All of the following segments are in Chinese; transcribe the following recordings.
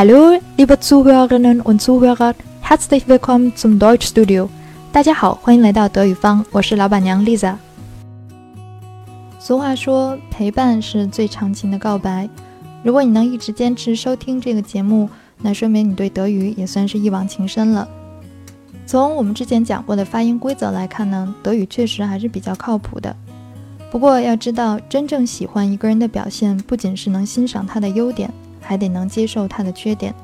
Hallo, liebe Zuhörerinnen und Zuhörer, herzlich willkommen zum Deutschstudio。大家好，欢迎来到德语方，我是老板娘 Lisa。俗话说，陪伴是最长情的告白。如果你能一直坚持收听这个节目，那说明你对德语也算是一往情深了。从我们之前讲过的发音规则来看呢，德语确实还是比较靠谱的。不过要知道，真正喜欢一个人的表现，不仅是能欣赏他的优点。还得能接受它的缺点。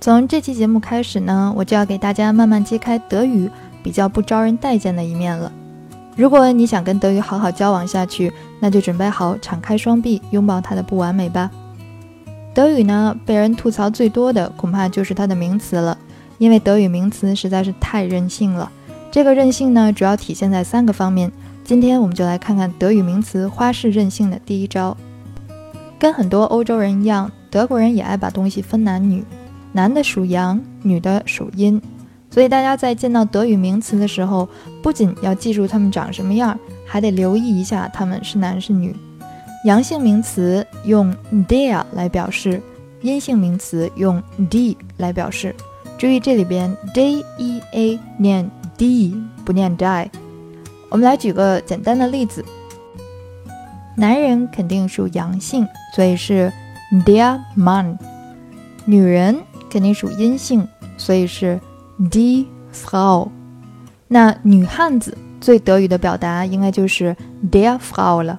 从这期节目开始呢，我就要给大家慢慢揭开德语比较不招人待见的一面了。如果你想跟德语好好交往下去，那就准备好敞开双臂拥抱它的不完美吧。德语呢，被人吐槽最多的恐怕就是它的名词了，因为德语名词实在是太任性了。这个任性呢，主要体现在三个方面。今天我们就来看看德语名词花式任性的第一招。跟很多欧洲人一样。德国人也爱把东西分男女，男的属阳，女的属阴，所以大家在见到德语名词的时候，不仅要记住它们长什么样，还得留意一下它们是男是女。阳性名词用 der 来表示，阴性名词用 d 来表示。注意这里边 d e a 念 d 不念 die。我们来举个简单的例子，男人肯定属阳性，所以是。Der man，女人肯定属阴性，所以是 die Frau。那女汉子最德语的表达应该就是 der Frau 了。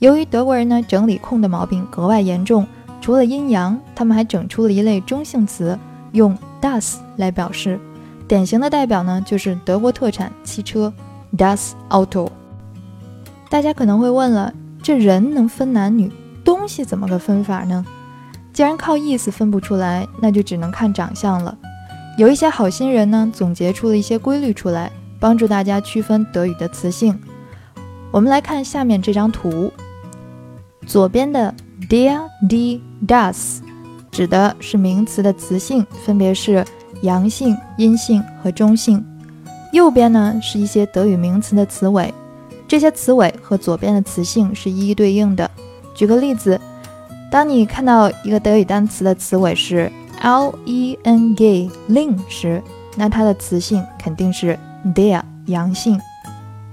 由于德国人呢整理空的毛病格外严重，除了阴阳，他们还整出了一类中性词，用 das 来表示。典型的代表呢就是德国特产汽车 das Auto。大家可能会问了，这人能分男女？东西怎么个分法呢？既然靠意思分不出来，那就只能看长相了。有一些好心人呢，总结出了一些规律出来，帮助大家区分德语的词性。我们来看下面这张图，左边的 der、die、das 指的是名词的词性，分别是阳性、阴性和中性。右边呢是一些德语名词的词尾，这些词尾和左边的词性是一一对应的。举个例子，当你看到一个德语单词的词尾是 l e n g ling 时，那它的词性肯定是 der 阳性。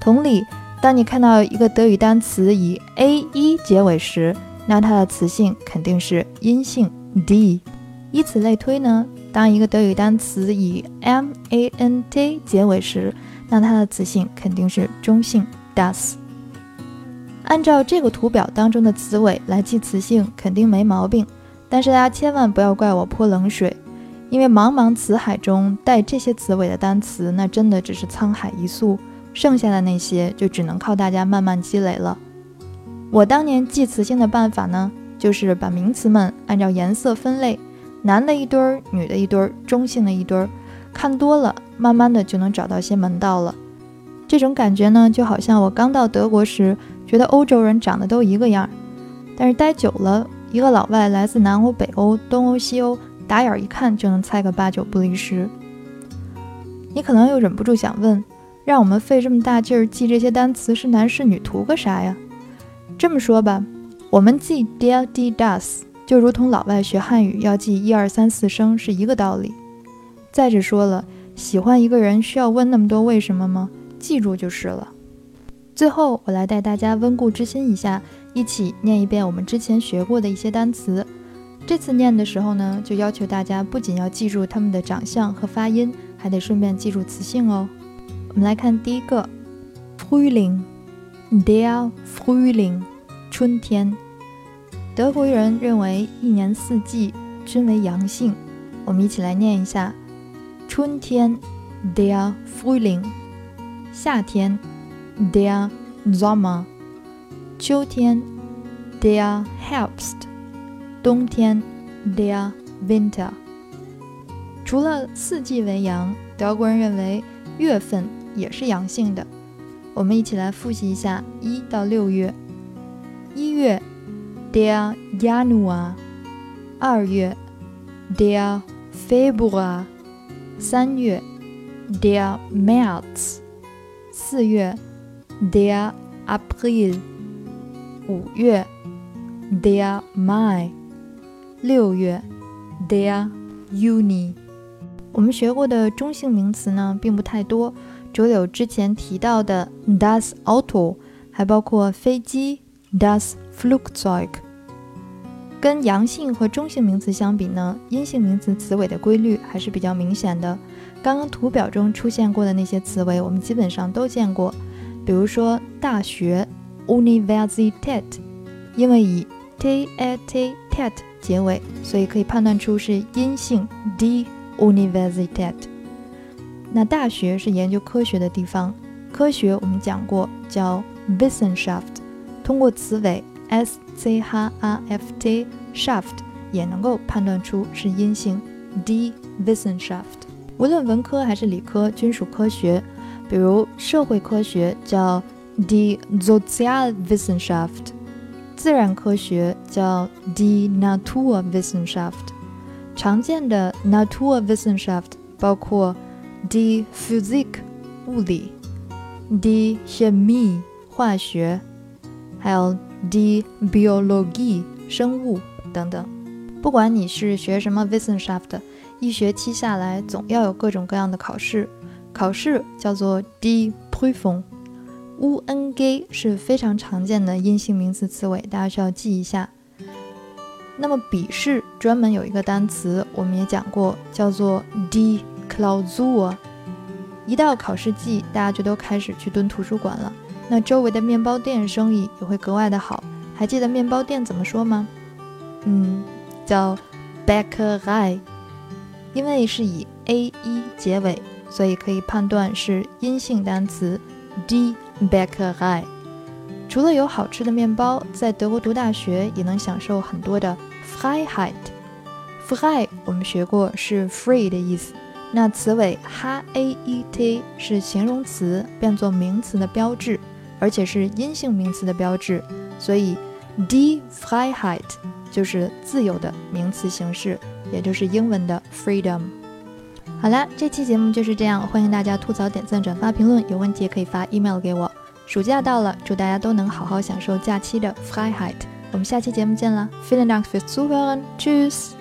同理，当你看到一个德语单词以 a e 结尾时，那它的词性肯定是阴性 d。以此类推呢，当一个德语单词以 m a n t 结尾时，那它的词性肯定是中性 das。按照这个图表当中的词尾来记词性，肯定没毛病。但是大家千万不要怪我泼冷水，因为茫茫词海中带这些词尾的单词，那真的只是沧海一粟。剩下的那些就只能靠大家慢慢积累了。我当年记词性的办法呢，就是把名词们按照颜色分类，男的一堆儿，女的一堆儿，中性的一堆儿。看多了，慢慢的就能找到些门道了。这种感觉呢，就好像我刚到德国时。觉得欧洲人长得都一个样，但是待久了，一个老外来自南欧、北欧、东欧、西欧，打眼一看就能猜个八九不离十。你可能又忍不住想问：让我们费这么大劲儿记这些单词是男是女，图个啥呀？这么说吧，我们记 der、die、das，就如同老外学汉语要记一二三四声是一个道理。再者说了，喜欢一个人需要问那么多为什么吗？记住就是了。最后，我来带大家温故知新一下，一起念一遍我们之前学过的一些单词。这次念的时候呢，就要求大家不仅要记住它们的长相和发音，还得顺便记住词性哦。我们来看第一个，Frühling，der Frühling，春天。德国人认为一年四季均为阳性，我们一起来念一下：春天，der Frühling，夏天。Der Sommer，秋天；der Herbst，冬天；der Winter。除了四季为阳，德国人认为月份也是阳性的。我们一起来复习一下一到六月：一月，der Januar；二月，der Februar；三月，der März；四月。Der April，五月；Der Mai，六月；Der uni。我们学过的中性名词呢，并不太多，只有之前提到的 das Auto，还包括飞机 das Flugzeug。跟阳性和中性名词相比呢，阴性名词词尾的规律还是比较明显的。刚刚图表中出现过的那些词尾，我们基本上都见过，比如说大学 Universität，因为以 t a t tet 结尾，所以可以判断出是阴性 d Universität。那大学是研究科学的地方，科学我们讲过叫 Wissenschaft，通过词尾。s c h r f t shaft 也能够判断出是阴性 d Wissenschaft。无论文科还是理科，均属科学。比如社会科学叫 die Sozialwissenschaft，自然科学叫 die Naturwissenschaft。常见的 Naturwissenschaft 包括 die Physik 物理，die Chemie 化学，还有。die Biologie 生物等等，不管你是学什么 Wissenschaft，一学期下来总要有各种各样的考试。考试叫做 die Prüfung，u n g 是非常常见的阴性名词词尾，大家需要记一下。那么笔试专门有一个单词，我们也讲过，叫做 die Klausur。一到考试季，大家就都开始去蹲图书馆了。那周围的面包店生意也会格外的好。还记得面包店怎么说吗？嗯，叫 Bäckerei，因为是以 a e 结尾，所以可以判断是阴性单词 die Bäckerei。除了有好吃的面包，在德国读大学也能享受很多的 Freiheit。Frei 我们学过是 free 的意思，那词尾 h a e t 是形容词变作名词的标志。而且是阴性名词的标志，所以 d e Freiheit 就是自由的名词形式，也就是英文的 freedom。好了，这期节目就是这样，欢迎大家吐槽、点赞、转发、评论，有问题也可以发 email 给我。暑假到了，祝大家都能好好享受假期的 Freiheit。我们下期节目见了，Feeling thanks for s u p e r t c h o o s e。